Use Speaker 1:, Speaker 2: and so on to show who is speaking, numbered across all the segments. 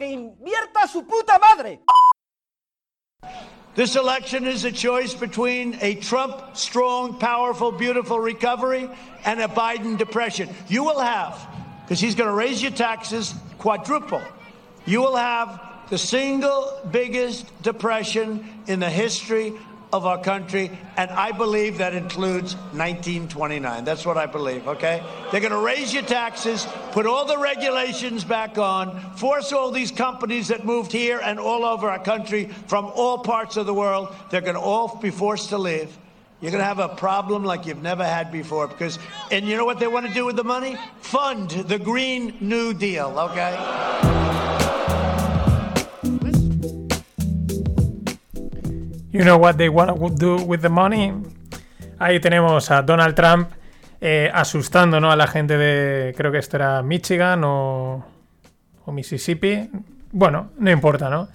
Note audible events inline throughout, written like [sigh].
Speaker 1: ¡Que invierta su puta madre!
Speaker 2: This election is a choice between a Trump strong, powerful, beautiful recovery and a Biden depression. You will have, because he's going to raise your taxes quadruple, you will have the single biggest depression in the history of our country, and I believe that includes 1929. That's what I believe, okay? They're going to raise your taxes, put all the regulations back on, force all these companies that moved here and all over our country from all parts of the world, they're going to all be forced to leave. You're going to have a problem like you've never had before because, and you know what they want to do with the money? Fund the Green New Deal, okay?
Speaker 3: You know what they want to do with the money? Ahí tenemos a Donald Trump eh, asustando ¿no? a la gente de, creo que esto era Michigan o, o Mississippi. Bueno, no importa, ¿no?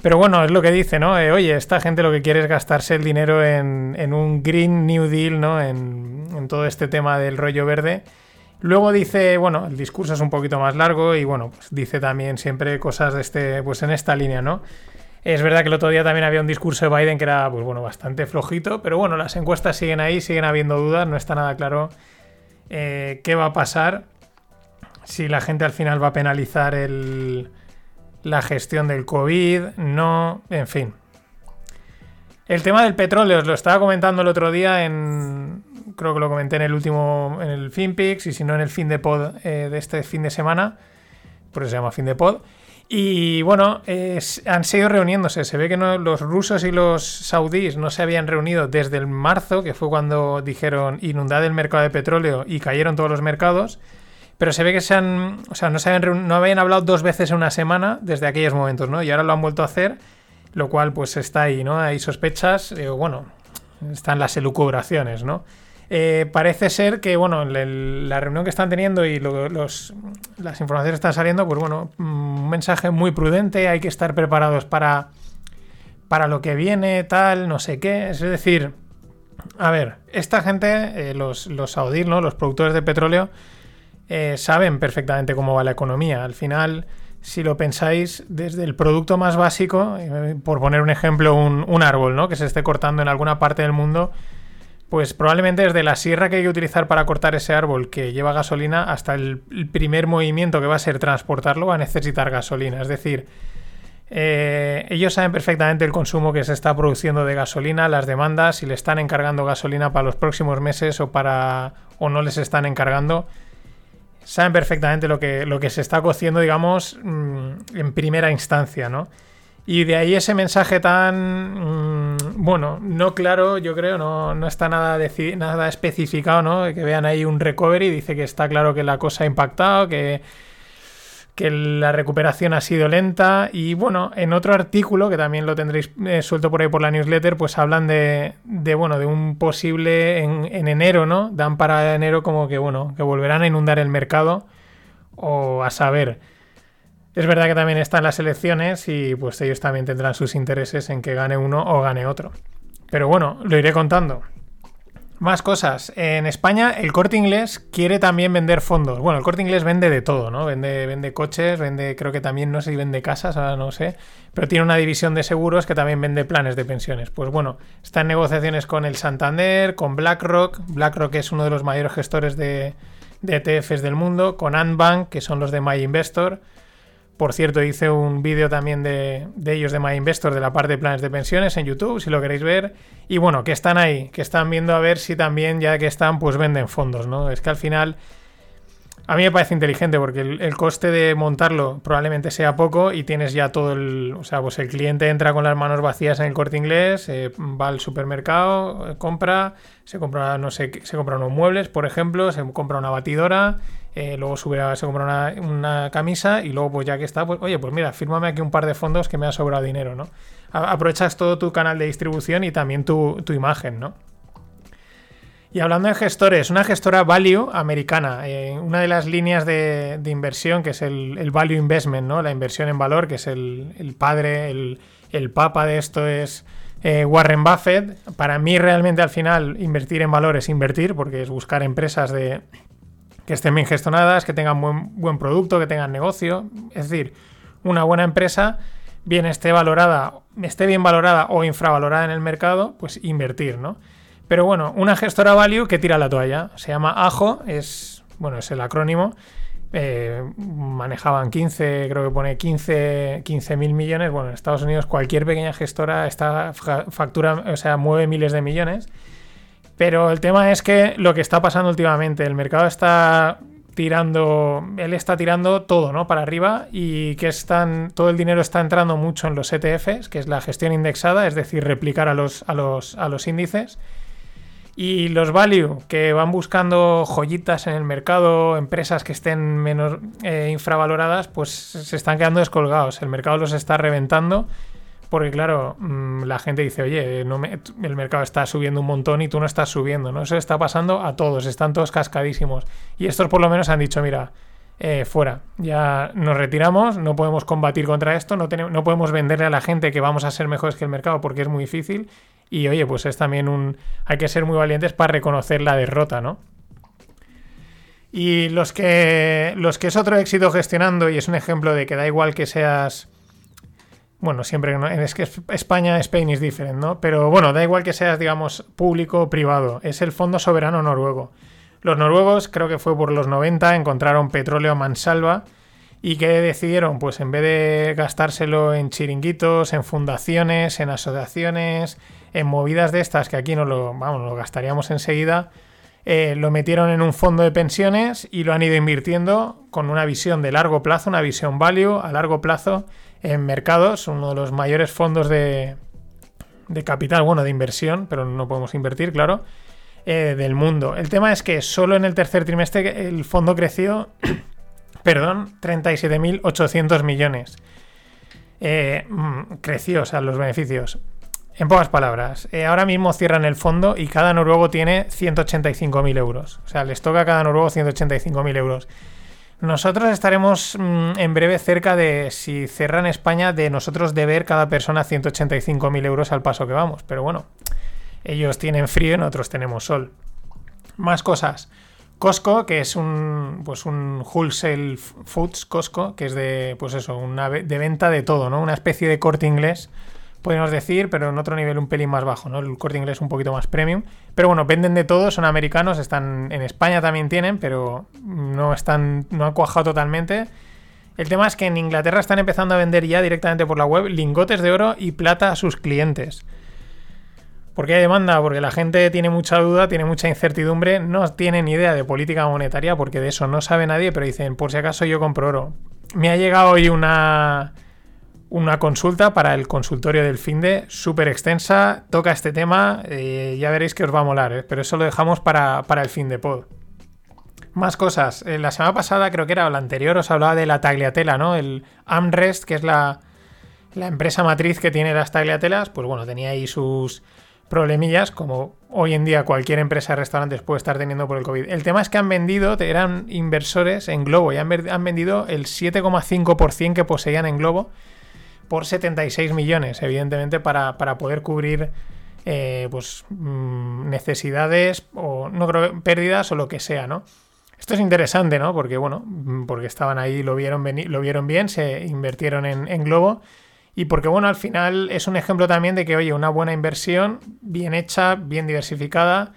Speaker 3: Pero bueno, es lo que dice, ¿no? Eh, oye, esta gente lo que quiere es gastarse el dinero en, en un Green New Deal, ¿no? En, en todo este tema del rollo verde. Luego dice, bueno, el discurso es un poquito más largo y bueno, pues dice también siempre cosas de este, pues en esta línea, ¿no? Es verdad que el otro día también había un discurso de Biden que era, pues bueno, bastante flojito, pero bueno, las encuestas siguen ahí, siguen habiendo dudas, no está nada claro eh, qué va a pasar, si la gente al final va a penalizar el, la gestión del COVID, no, en fin. El tema del petróleo, os lo estaba comentando el otro día en, creo que lo comenté en el último, en el FinPix, y si no en el fin de pod eh, de este fin de semana, por eso se llama fin de pod. Y bueno, eh, han seguido reuniéndose. Se ve que los rusos y los saudíes no se habían reunido desde el marzo, que fue cuando dijeron inundad el mercado de petróleo y cayeron todos los mercados. Pero se ve que se han, o sea, no, se habían, no habían hablado dos veces en una semana desde aquellos momentos, ¿no? Y ahora lo han vuelto a hacer, lo cual pues está ahí, ¿no? Hay sospechas, eh, bueno, están las elucubraciones, ¿no? Eh, parece ser que, bueno, la reunión que están teniendo y lo- los, las informaciones que están saliendo, pues bueno, mm, un mensaje muy prudente, hay que estar preparados para, para lo que viene, tal, no sé qué. Es decir, a ver, esta gente, eh, los, los saudíes, ¿no? Los productores de petróleo, eh, saben perfectamente cómo va la economía. Al final, si lo pensáis, desde el producto más básico, eh, por poner un ejemplo, un, un árbol, ¿no? Que se esté cortando en alguna parte del mundo, pues probablemente desde la sierra que hay que utilizar para cortar ese árbol que lleva gasolina hasta el, primer movimiento que va a ser transportarlo va a necesitar gasolina. Es decir, eh, ellos saben perfectamente el consumo que se está produciendo de gasolina, las demandas, si le están encargando gasolina para los próximos meses o para o no les están encargando. Saben perfectamente lo que, lo que se está cociendo, digamos, mm, en primera instancia, ¿no? Y de ahí ese mensaje tan, mm, bueno, no claro, yo creo, no, no está nada, nada especificado, ¿no? Que vean ahí un recovery, dice que está claro que la cosa ha impactado, que, que la recuperación ha sido lenta. Y bueno, en otro artículo, que también lo tendréis eh, suelto por ahí por la newsletter, pues hablan de, de bueno, de un posible en, en enero, ¿no? Dan para enero como que, bueno, que volverán a inundar el mercado, o a saber. Es verdad que también están las elecciones y pues ellos también tendrán sus intereses en que gane uno o gane otro. Pero bueno, lo iré contando. Más cosas. En España el corte inglés quiere también vender fondos. Bueno, el corte inglés vende de todo, ¿no? Vende, vende coches, vende, creo que también, no sé si vende casas, ahora no sé. Pero tiene una división de seguros que también vende planes de pensiones. Pues bueno, está en negociaciones con el Santander, con BlackRock. BlackRock es uno de los mayores gestores de, de ETFs del mundo. Con Antbank, que son los de My Investor. Por cierto, hice un vídeo también de, ellos de My Investor de la parte de planes de pensiones en YouTube, si lo queréis ver. Y bueno, que están ahí, que están viendo a ver si también, ya que están, pues venden fondos, ¿no? Es que al final A mí me parece inteligente porque el, coste de montarlo probablemente sea poco y tienes ya todo el. O sea, pues el cliente entra con las manos vacías en el corte inglés, eh, va al supermercado, compra, se compra, no sé, se compra unos muebles, por ejemplo, se compra una batidora, eh, luego sube a- se compra una, camisa y luego, pues ya que está, pues oye, pues mira, fírmame aquí un par de fondos que me ha sobrado dinero, ¿no? Aprovechas todo tu canal de distribución y también tu, imagen, ¿no? Y hablando de gestores, una gestora value americana, eh, una de las líneas de, inversión que es el, value investment, ¿no? La inversión en valor, que es el, el padre, el, el papa de esto es eh, Warren Buffett. Para mí realmente al final invertir en valor es invertir, porque es buscar empresas de, que estén bien gestionadas, que tengan buen, buen producto, que tengan negocio. Es decir, una buena empresa, bien esté valorada, esté bien valorada o infravalorada en el mercado, pues invertir, ¿no? Pero bueno, una gestora value que tira la toalla. Se llama AJO, es, bueno, es el acrónimo. Eh, manejaban 15, creo que pone 15 mil millones. Bueno, en Estados Unidos cualquier pequeña gestora está fa- factura, o sea, mueve miles de millones. Pero el tema es que lo que está pasando últimamente, el mercado está tirando, él está tirando todo, ¿no? Para arriba y que están, todo el dinero está entrando mucho en los ETFs, que es la gestión indexada, es decir, replicar a los, a los, a los índices. Y los value, que van buscando joyitas en el mercado, empresas que estén menos eh, infravaloradas, pues se están quedando descolgados. El mercado los está reventando porque, claro, mm, la gente dice, oye, no me- el mercado está subiendo un montón y tú no estás subiendo, ¿no? Eso está pasando a todos, están todos cascadísimos. Y estos por lo menos han dicho, mira, eh, fuera, ya nos retiramos, no podemos combatir contra esto, no, tenemos, no podemos venderle a la gente que vamos a ser mejores que el mercado porque es muy difícil. Y oye, pues es también un... Hay que ser muy valientes para reconocer la derrota, ¿no? Y los que, los que es otro éxito gestionando, y es un ejemplo de que da igual que seas... Bueno, siempre ¿no? es que España, Spain is different, ¿no? Pero bueno, da igual que seas, digamos, público o privado. Es el Fondo Soberano Noruego. Los noruegos, creo que fue por los 90, encontraron petróleo a mansalva y que decidieron, pues en vez de gastárselo en chiringuitos, en fundaciones, en asociaciones, en movidas de estas que aquí no lo, vamos, lo gastaríamos enseguida, eh, lo metieron en un fondo de pensiones y lo han ido invirtiendo con una visión de largo plazo, una visión value a largo plazo en mercados, uno de los mayores fondos de, de capital, bueno, de inversión, pero no podemos invertir, claro, eh, del mundo. El tema es que solo en el tercer trimestre el fondo creció, [coughs] perdón, 37.800 millones. Eh, mm, creció, o sea, los beneficios. En pocas palabras, eh, ahora mismo cierran el fondo y cada noruego tiene 185.000 euros. O sea, les toca a cada noruego 185.000 euros. Nosotros estaremos mm, en breve cerca de, si cerran España, de nosotros deber cada persona 185.000 euros al paso que vamos. Pero bueno, ellos tienen frío y nosotros tenemos sol. Más cosas. Costco, que es un pues un wholesale foods Costco, que es de pues eso, una de venta de todo, ¿no? Una especie de corte inglés, podemos decir, pero en otro nivel un pelín más bajo, ¿no? El corte inglés un poquito más premium. Pero bueno, venden de todo, son americanos, están en España también tienen, pero no están no han cuajado totalmente. El tema es que en Inglaterra están empezando a vender ya directamente por la web lingotes de oro y plata a sus clientes. ¿Por qué hay demanda? Porque la gente tiene mucha duda, tiene mucha incertidumbre, no tiene ni idea de política monetaria, porque de eso no sabe nadie, pero dicen, por si acaso yo compro oro. Me ha llegado hoy una, una consulta para el consultorio del FINDE, súper extensa, toca este tema, eh, ya veréis que os va a molar, ¿eh? pero eso lo dejamos para, para el fin de pod. Más cosas. Eh, la semana pasada, creo que era la anterior, os hablaba de la tagliatela, ¿no? El Amrest, que es la, la empresa matriz que tiene las tagliatelas, pues bueno, tenía ahí sus problemillas, como hoy en día cualquier empresa de restaurantes puede estar teniendo por el COVID. El tema es que han vendido, eran inversores en Globo, y han vendido el 7,5% que poseían en Globo por 76 millones, evidentemente, para, para poder cubrir eh, pues, mm, necesidades o no creo pérdidas o lo que sea, ¿no? Esto es interesante, ¿no? Porque, bueno, mm, porque estaban ahí, lo vieron, lo vieron bien, se invirtieron en, en Globo. Y porque, bueno, al final es un ejemplo también de que, oye, una buena inversión, bien hecha, bien diversificada,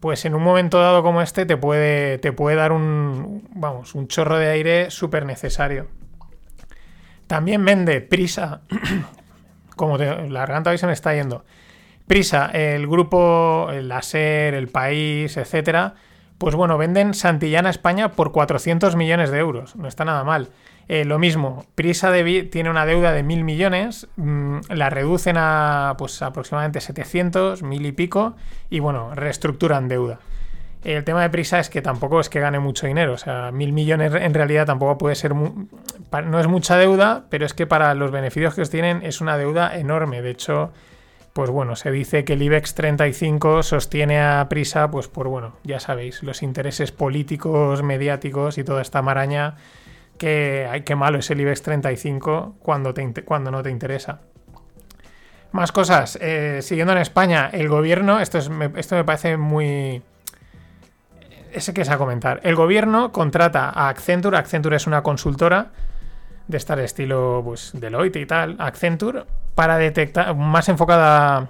Speaker 3: pues en un momento dado como este te puede, te puede dar un, vamos, un chorro de aire súper necesario. También vende Prisa, [clears throat] como la garganta hoy se me está yendo. Prisa, el grupo, el Laser, el País, etcétera, Pues bueno, venden Santillana España por 400 millones de euros. No está nada mal. Eh, lo mismo, Prisa de tiene una deuda de mil millones, mm, la reducen a pues aproximadamente 700, mil y pico, y bueno, reestructuran deuda. El tema de Prisa es que tampoco es que gane mucho dinero, o sea, mil millones en realidad tampoco puede ser, no es mucha deuda, pero es que para los beneficios que tienen es una deuda enorme. De hecho, pues bueno, se dice que el IBEX 35 sostiene a Prisa, pues por bueno, ya sabéis, los intereses políticos, mediáticos y toda esta maraña que, ay, qué malo es el IBEX 35 cuando, te, cuando no te interesa. Más cosas. Eh, siguiendo en España, el gobierno, esto, es, me, esto me parece muy... Ese que es a comentar. El gobierno contrata a Accenture. Accenture es una consultora de estar estilo pues, Deloitte y tal. Accenture para detectar, más enfocada...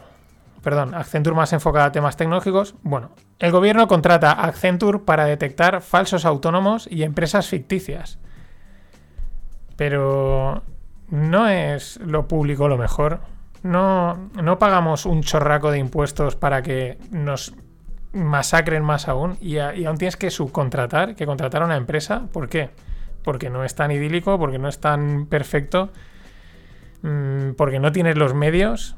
Speaker 3: Perdón, Accenture más enfocada a temas tecnológicos. Bueno, el gobierno contrata a Accenture para detectar falsos autónomos y empresas ficticias. Pero no es lo público lo mejor. No, no pagamos un chorraco de impuestos para que nos masacren más aún y, aún tienes que subcontratar, que contratar a una empresa. ¿Por qué? Porque no es tan idílico, porque no es tan perfecto, mm, porque no tienes los medios.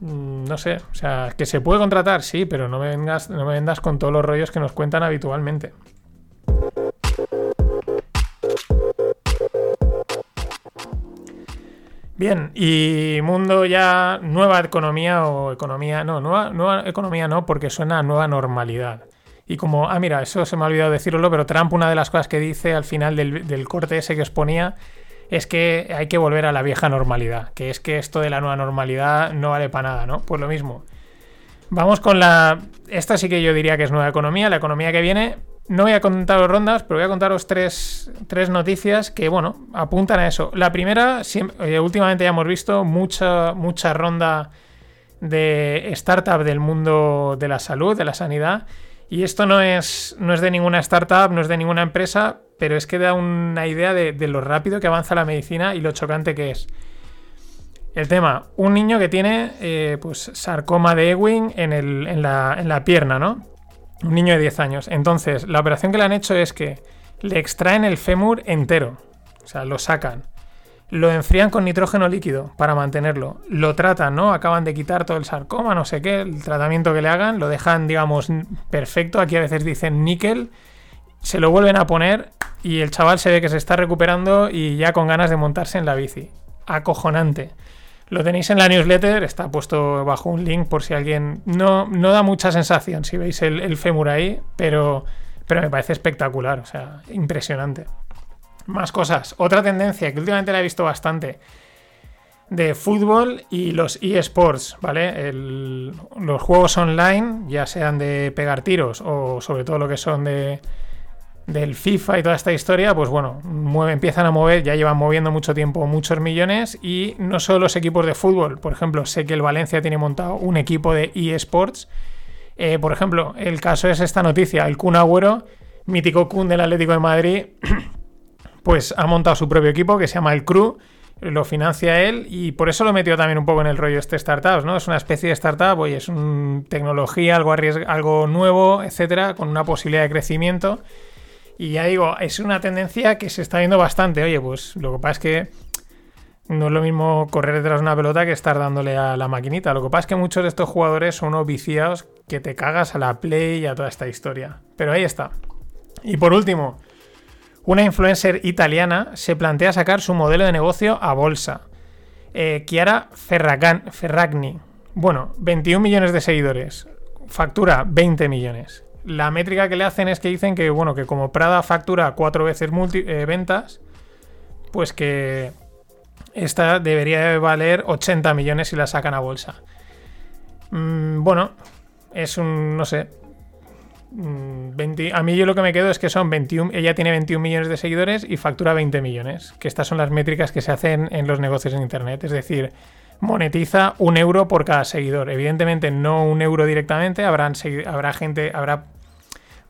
Speaker 3: Mm, no sé, o sea, que se puede contratar, sí, pero no me vengas, no me vendas con todos los rollos que nos cuentan habitualmente. Bien, y mundo ya nueva economía o economía, no, nueva, nueva economía no, porque suena a nueva normalidad. Y como, ah, mira, eso se me ha olvidado decirlo, pero Trump, una de las cosas que dice al final del, corte ese que os ponía, es que hay que volver a la vieja normalidad, que es que esto de la nueva normalidad no vale para nada, ¿no? Pues lo mismo. Vamos con la... Esta sí que yo diría que es nueva economía, la economía que viene, no voy a contaros rondas, pero voy a contaros tres, noticias que, bueno, apuntan a eso. La primera, eh, últimamente ya hemos visto mucha, mucha ronda de startup del mundo de la salud, de la sanidad. Y esto no es, no es de ninguna startup, no es de ninguna empresa, pero es que da una idea de, lo rápido que avanza la medicina y lo chocante que es. El tema, un niño que tiene eh, pues sarcoma de Ewing en, en, la, en la pierna, ¿no? Un niño de 10 años. Entonces, la operación que le han hecho es que le extraen el fémur entero. O sea, lo sacan. Lo enfrían con nitrógeno líquido para mantenerlo. Lo tratan, ¿no? Acaban de quitar todo el sarcoma, no sé qué, el tratamiento que le hagan. Lo dejan, digamos, perfecto. Aquí a veces dicen níquel. Se lo vuelven a poner y el chaval se ve que se está recuperando y ya con ganas de montarse en la bici. Acojonante. Lo tenéis en la newsletter, está puesto bajo un link por si alguien... No, no da mucha sensación si veis el, el fémur ahí, pero, pero me parece espectacular, o sea, impresionante. Más cosas. Otra tendencia que últimamente la he visto bastante de fútbol y los eSports, ¿vale? los juegos online, ya sean de pegar tiros o sobre todo lo que son de, del FIFA y toda esta historia, pues bueno, empiezan a mover, ya llevan moviendo mucho tiempo muchos millones y no solo los equipos de fútbol, por ejemplo, sé que el Valencia tiene montado un equipo de eSports, eh, por ejemplo, el caso es esta noticia, el Kun Agüero, mítico Kun del Atlético de Madrid, [clears throat] pues ha montado su propio equipo que se llama el Crew, lo financia él y por eso lo metió también un poco en el rollo este startups, ¿no? Es una especie de startup, oye, es una tecnología, algo, algo nuevo, etcétera, con una posibilidad de crecimiento y ya digo, es una tendencia que se está viendo bastante. Oye, pues lo que pasa es que no es lo mismo correr detrás de una pelota que estar dándole a la maquinita. Lo que pasa es que muchos de estos jugadores son unos que te cagas a la play y a toda esta historia. Pero ahí está. Y por último, una influencer italiana se plantea sacar su modelo de negocio a bolsa. Eh, Chiara Ferragni. Bueno, 21 millones de seguidores. Factura 20 millones la métrica que le hacen es que dicen que, bueno, que como Prada factura cuatro veces eh, ventas, pues que esta debería valer 80 millones si la sacan a bolsa. Mm, bueno, es un, no sé. 20, mm, a mí yo lo que me quedo es que son 21, ella tiene 21 millones de seguidores y factura 20 millones, que estas son las métricas que se hacen en los negocios en Internet, es decir, monetiza un euro por cada seguidor. Evidentemente no un euro directamente, habrá gente, habrá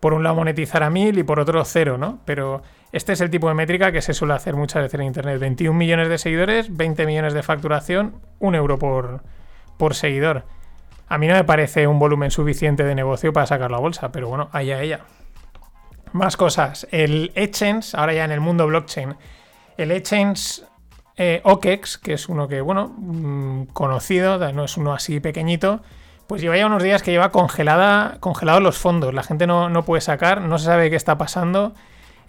Speaker 3: por un lado monetizar a mil y por otro cero, ¿no? Pero este es el tipo de métrica que se suele hacer muchas veces en Internet. 21 millones de seguidores, 20 millones de facturación, un euro por, por seguidor. A mí no me parece un volumen suficiente de negocio para sacar la bolsa, pero bueno, allá ella. Más cosas. El Exchange, ahora ya en el mundo blockchain, el Exchange eh, OKEX, que es uno que, bueno, mm, conocido, no es uno así pequeñito, pues lleva ya unos días que lleva congelada, congelados los fondos. La gente no, no puede sacar, no se sabe qué está pasando.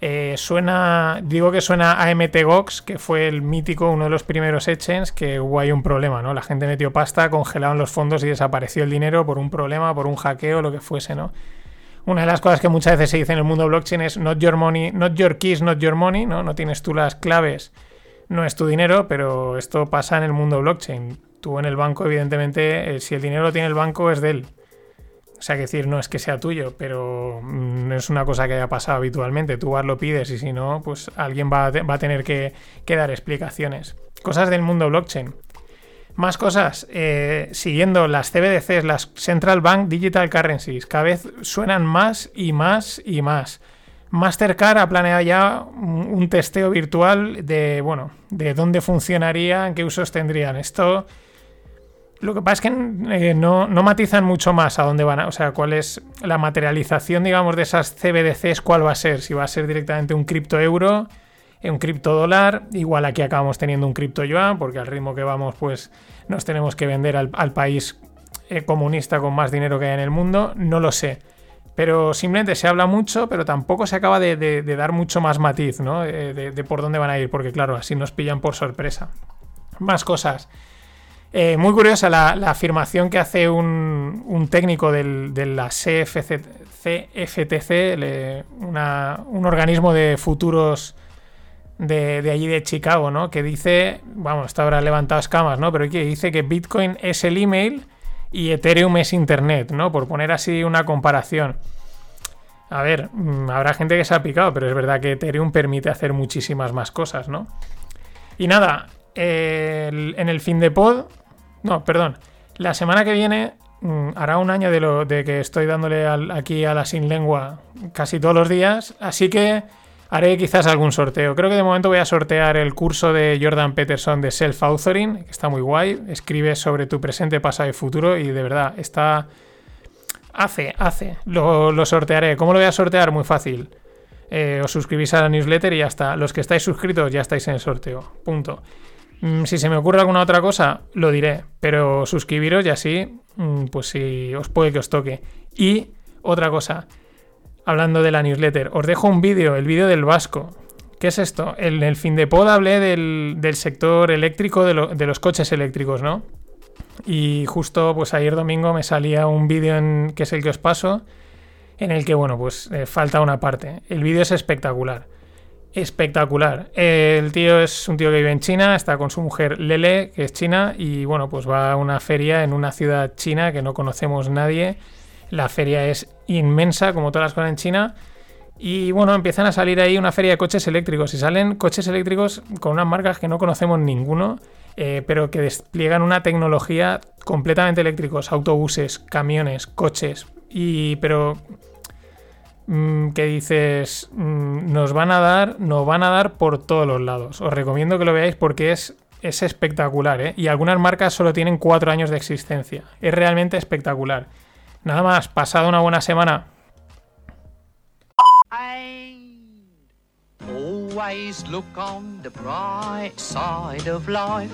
Speaker 3: Eh, suena, digo que suena a MTGOX, que fue el mítico, uno de los primeros exchanges, que hubo ahí un problema, ¿no? La gente metió pasta, congelaron los fondos y desapareció el dinero por un problema, por un hackeo, lo que fuese, ¿no? Una de las cosas que muchas veces se dice en el mundo blockchain es not your money, not your keys, not your money, ¿no? No tienes tú las claves, no es tu dinero, pero esto pasa en el mundo blockchain. Tú en el banco, evidentemente, eh, si el dinero lo tiene el banco, es de él. O sea, que decir, no es que sea tuyo, pero no mm, es una cosa que haya pasado habitualmente. Tú vas, lo pides y si no, pues alguien va a, tener que, dar explicaciones. Cosas del mundo blockchain. Más cosas, eh, siguiendo las CBDCs, las Central Bank Digital Currencies, cada vez suenan más y más y más. Mastercard ha planeado ya un, testeo virtual de, bueno, de dónde funcionaría, qué usos tendrían. Esto lo que pasa es que eh, no, matizan mucho más a dónde van, o sea, cuál es la materialización, digamos, de esas CBDCs, cuál va a ser, si va a ser directamente un cripto euro, un cripto dólar, igual aquí acabamos teniendo un cripto yuan, porque al ritmo que vamos, pues nos tenemos que vender al, país eh, comunista con más dinero que hay en el mundo, no lo sé. Pero simplemente se habla mucho, pero tampoco se acaba de, dar mucho más matiz, ¿no? Eh, de por dónde van a ir, porque claro, así nos pillan por sorpresa. Más cosas. Eh, muy curiosa la, afirmación que hace un, técnico de la CFTC, un organismo de futuros de, allí de Chicago, ¿no? Que dice, vamos, está ahora levantado escamas, ¿no? Pero que dice que Bitcoin es el email y Ethereum es Internet, ¿no? Por poner así una comparación. A ver, mm, habrá gente que se ha picado, pero es verdad que Ethereum permite hacer muchísimas más cosas, ¿no? Y nada, en el fin de pod no, perdón. La semana que viene mm, hará un año de, lo, de que estoy dándole aquí a la sin lengua casi todos los días, así que haré quizás algún sorteo. Creo que de momento voy a sortear el curso de Jordan Peterson de Self-Authoring, que está muy guay. Escribe sobre tu presente, pasado y futuro y de verdad está... Hace, hace. Lo, lo sortearé. ¿Cómo lo voy a sortear? Muy fácil. Eh, os suscribís a la newsletter y ya está. Los que estáis suscritos ya estáis en el sorteo. Punto. Mm, si se me ocurre alguna otra cosa, lo diré, pero suscribiros y así, mm, pues si os puede que os toque. Y otra cosa, hablando de la newsletter, os dejo un vídeo, el vídeo del Vasco. ¿Qué es esto? En el fin de pod hablé del, sector eléctrico, de, los coches eléctricos, ¿no? Y justo pues ayer domingo me salía un vídeo que es el que os paso, en el que, bueno, pues eh, falta una parte. El vídeo es espectacular espectacular. El tío es un tío que vive en China, está con su mujer Lele, que es china, y bueno, pues va a una feria en una ciudad china que no conocemos nadie. La feria es inmensa, como todas las cosas en China. Y bueno, empiezan a salir ahí una feria de coches eléctricos. Y salen coches eléctricos con unas marcas que no conocemos ninguno, eh, pero que despliegan una tecnología completamente eléctricos. Autobuses, camiones, coches. Y pero que dices, mm, nos van a dar, nos van a dar por todos los lados. Os recomiendo que lo veáis porque es, es espectacular, ¿eh? Y algunas marcas solo tienen cuatro años de existencia. Es realmente espectacular. Nada más, pasado una buena semana. Always look on the bright side of life.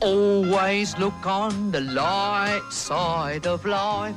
Speaker 3: Always look on the light side of life.